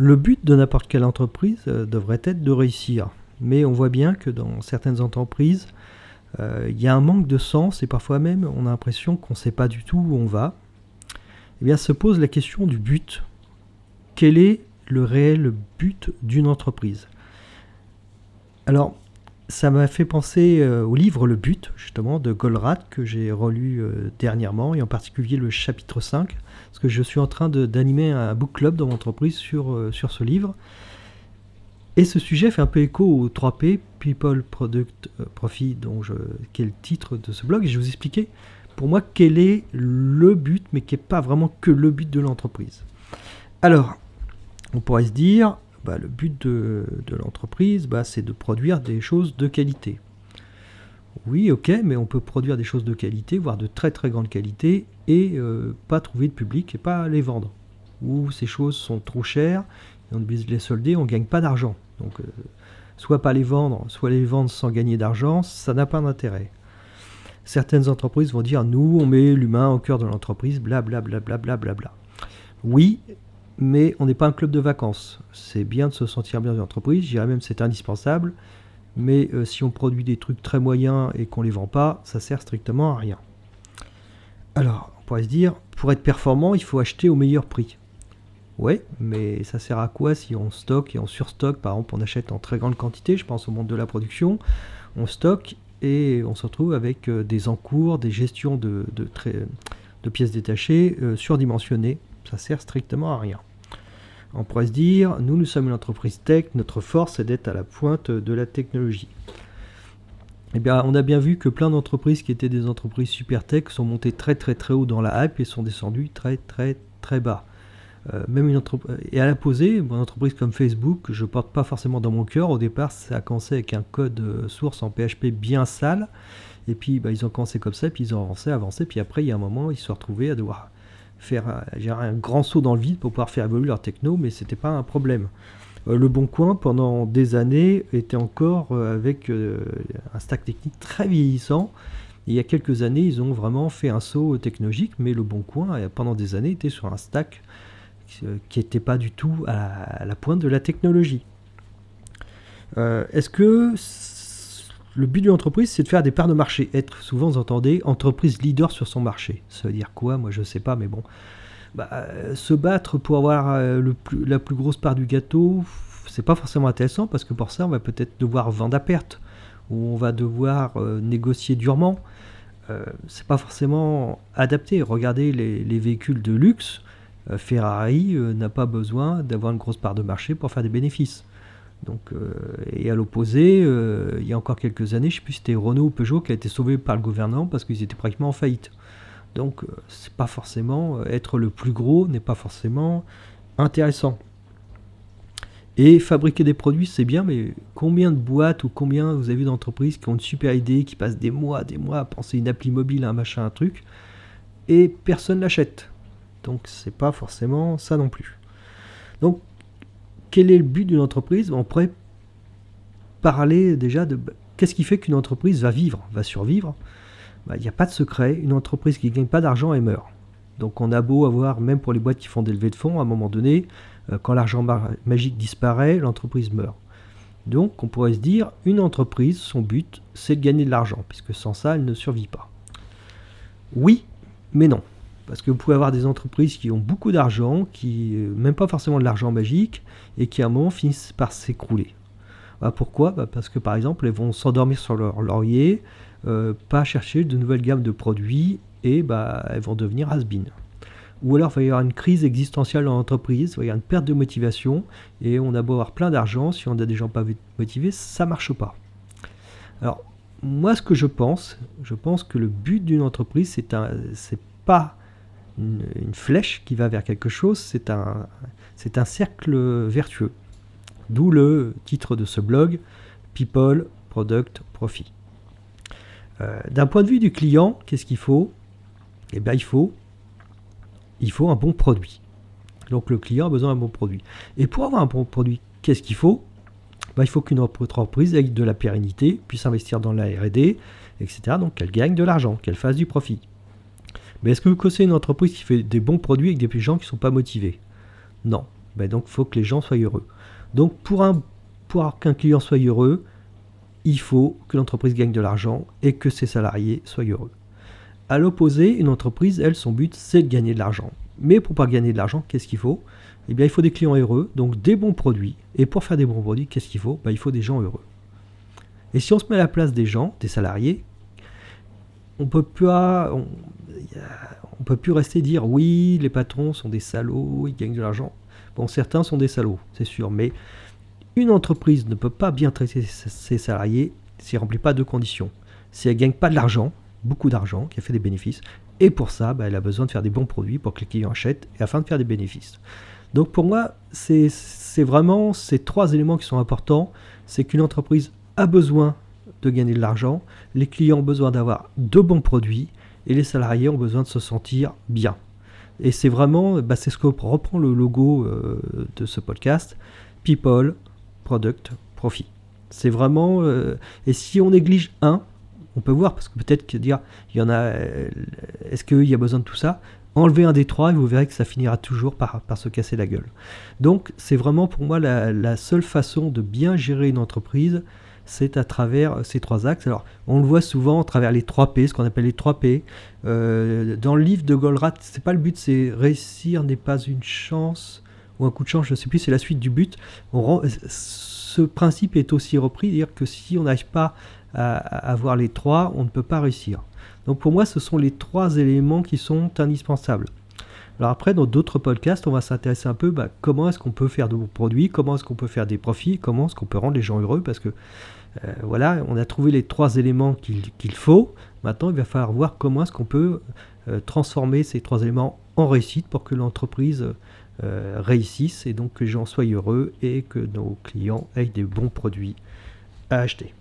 Le but de n'importe quelle entreprise euh, devrait être de réussir. Mais on voit bien que dans certaines entreprises, euh, il y a un manque de sens et parfois même on a l'impression qu'on ne sait pas du tout où on va. Eh bien, se pose la question du but. Quel est le réel but d'une entreprise? Alors, ça m'a fait penser euh, au livre Le But, justement, de Goldratt, que j'ai relu dernièrement, et en particulier le chapitre 5, parce que je suis en train d'animer un book club dans mon entreprise sur, euh, sur ce livre. Et ce sujet fait un peu écho au 3P, People, Product, euh, Profit, dont je, qui est le titre de ce blog. Et je vais vous expliquer pour moi quel est le but, mais qui n'est pas vraiment que le but de l'entreprise. Alors, on pourrait se dire, bah, le but de, l'entreprise, bah, c'est de produire des choses de qualité. Oui, ok, mais on peut produire des choses de qualité, voire de très très grande qualité, et euh, pas trouver de public et pas les vendre. Ou ces choses sont trop chères, et on les solder, on ne gagne pas d'argent. Donc, euh, soit pas les vendre, soit les vendre sans gagner d'argent, ça n'a pas d'intérêt. Certaines entreprises vont dire nous, on met l'humain au cœur de l'entreprise, blablabla. Bla, bla, bla, bla, Oui, mais on n'est pas un club de vacances. C'est bien de se sentir bien dans l'entreprise, je dirais même c'est indispensable mais euh, si on produit des trucs très moyens et qu'on les vend pas, ça sert strictement à rien. Alors, on pourrait se dire, pour être performant, il faut acheter au meilleur prix. Ouais, mais ça sert à quoi si on stocke et on surstocke? Par exemple, on achète en très grande quantité, je pense au monde de la production, on stocke et on se retrouve avec euh, des encours, des gestions de, pièces détachées euh, surdimensionnées. Ça sert strictement à rien. On pourrait se dire, nous, nous sommes une entreprise tech, notre force est d'être à la pointe de la technologie. Eh bien, on a bien vu que plein d'entreprises qui étaient des entreprises super tech sont montées très très très haut dans la hype et sont descendues très très très bas. Euh, même une entreprise et à la posée, une entreprise comme Facebook, je porte pas forcément dans mon cœur. Au départ, ça a commencé avec un code euh, source en PHP bien sale, et puis bah, ils ont commencé comme ça, puis ils ont avancé, avancé, puis après il y a un moment, ils se sont retrouvés à devoir faire un grand saut dans le vide pour pouvoir faire évoluer leur techno, mais c'était pas un problème. Euh, le Bon Coin, pendant des années, était encore euh, avec euh, un stack technique très vieillissant. il y a quelques années, ils ont vraiment fait un saut technologique, mais le Bon Coin, pendant des années, était sur un stack qui n'était pas du tout à la pointe de la technologie. Est-ce que le but de l'entreprise, c'est de faire des parts de marché. Être, souvent, vous entendez, entreprise leader sur son marché. Ça veut dire quoi? Moi, je ne sais pas, mais bon. Bah, euh, se battre pour avoir euh, la plus grosse part du gâteau, c'est pas forcément intéressant parce que pour ça, on va peut-être devoir vendre à perte ou on va devoir euh, négocier durement. c'est pas forcément adapté. Regardez les véhicules de luxe. Ferrari n'a pas besoin d'avoir une grosse part de marché pour faire des bénéfices. Donc, euh, et à l'opposé, euh, il y a encore quelques années, je ne sais plus si c'était Renault ou Peugeot qui a été sauvé par le gouvernement parce qu'ils étaient pratiquement en faillite. Donc, euh, c'est pas forcément être le plus gros n'est pas forcément intéressant. Et fabriquer des produits, c'est bien, mais combien de boîtes ou combien vous avez vu d'entreprises qui ont une super idée, qui passent des mois, des mois à penser une appli mobile, un machin, un truc, et personne l'achète. Donc, c'est pas forcément ça non plus. Donc, quel est le but d'une entreprise On pourrait parler déjà de qu'est-ce qui fait qu'une entreprise va vivre, va survivre? Bah, il n'y a pas de secret. Une entreprise qui ne gagne pas d'argent, elle meurt. Donc on a beau avoir, même pour les boîtes qui font des levées de fonds, à un moment donné, euh, quand l'argent magique disparaît, l'entreprise meurt. Donc on pourrait se dire, une entreprise, son but, c'est de gagner de l'argent, puisque sans ça, elle ne survit pas. Oui, mais non. Parce que vous pouvez avoir des entreprises qui ont beaucoup d'argent, qui euh, même pas forcément de l'argent magique, et qui à un moment finissent par s'écrouler. Bah, pourquoi? Bah, Parce que par exemple, elles vont s'endormir sur leur laurier, euh, pas chercher de nouvelles gammes de produits, et bah, elles vont devenir has -been. Ou alors il va y avoir une crise existentielle dans l'entreprise, il va y avoir une perte de motivation, et on a beau avoir plein d'argent, si on a des gens pas motivés, ça marche pas. Alors, moi, ce que je pense, je pense que le but d'une entreprise, c'est pas une, flèche qui va vers quelque chose, c'est un, c'est un cercle vertueux. D'où le titre de ce blog, People, Product, Profit. Euh, d'un point de vue du client, qu'est-ce qu'il faut? Eh bien, il faut, il faut un bon produit. Donc, le client a besoin d'un bon produit. Et pour avoir un bon produit, qu'est-ce qu'il faut? Ben, Il faut qu'une entreprise ait de la pérennité, puisse investir dans la RD, etc. Donc, qu'elle gagne de l'argent, qu'elle fasse du profit. Mais est-ce que vous connaissez une entreprise qui fait des bons produits avec des gens qui ne sont pas motivés? Non. Ben donc, il faut que les gens soient heureux. Donc, pour, un, pour qu'un client soit heureux, il faut que l'entreprise gagne de l'argent et que ses salariés soient heureux. À l'opposé, une entreprise, elle, son but, c'est de gagner de l'argent. Mais pour pas gagner de l'argent, qu'est-ce qu'il faut? Eh bien, il faut des clients heureux, donc des bons produits. Et pour faire des bons produits, qu'est-ce qu'il faut? Ben, Il faut des gens heureux. Et si on se met à la place des gens, des salariés, on peut pas, peut plus rester dire oui, les patrons sont des salauds, ils gagnent de l'argent. Bon, certains sont des salauds, c'est sûr, mais une entreprise ne peut pas bien traiter ses salariés s'il ne remplit pas deux conditions. Si elle ne gagne pas de l'argent, beaucoup d'argent, qui a fait des bénéfices, et pour ça, bah, elle a besoin de faire des bons produits pour que les clients achètent et afin de faire des bénéfices. Donc pour moi, c'est vraiment ces trois éléments qui sont importants. C'est qu'une entreprise a besoin de gagner de l'argent, les clients ont besoin d'avoir de bons produits et les salariés ont besoin de se sentir bien. Et c'est vraiment, bah, c'est ce que reprend le logo euh, de ce podcast, People, Product, Profit. C'est vraiment, euh, et si on néglige un, on peut voir, parce que peut-être que dire, il y en a, euh, est-ce qu'il y a besoin de tout ça? Enlevez un des trois et vous verrez que ça finira toujours par, par se casser la gueule. Donc c'est vraiment pour moi la, seule façon de bien gérer une entreprise, c'est à travers ces trois axes. Alors, on le voit souvent à travers les 3 P, ce qu'on appelle les 3 P. Euh, dans le livre de Goldratt, c'est pas le but, c'est réussir n'est pas une chance ou un coup de chance, je ne sais plus, c'est la suite du but. On ce principe est aussi repris, dire que si on n'arrive pas à, avoir les trois, on ne peut pas réussir. Donc pour moi, ce sont les trois éléments qui sont indispensables. Alors après, dans d'autres podcasts, on va s'intéresser un peu bah, comment est-ce qu'on peut faire de bons produits, comment est-ce qu'on peut faire des profits, comment est-ce qu'on peut rendre les gens heureux, parce que euh, voilà, on a trouvé les trois éléments qu'il faut. Maintenant, il va falloir voir comment est-ce qu'on peut euh, transformer ces trois éléments en réussite pour que l'entreprise euh, réussisse et donc que les gens soient heureux et que nos clients aient des bons produits à acheter.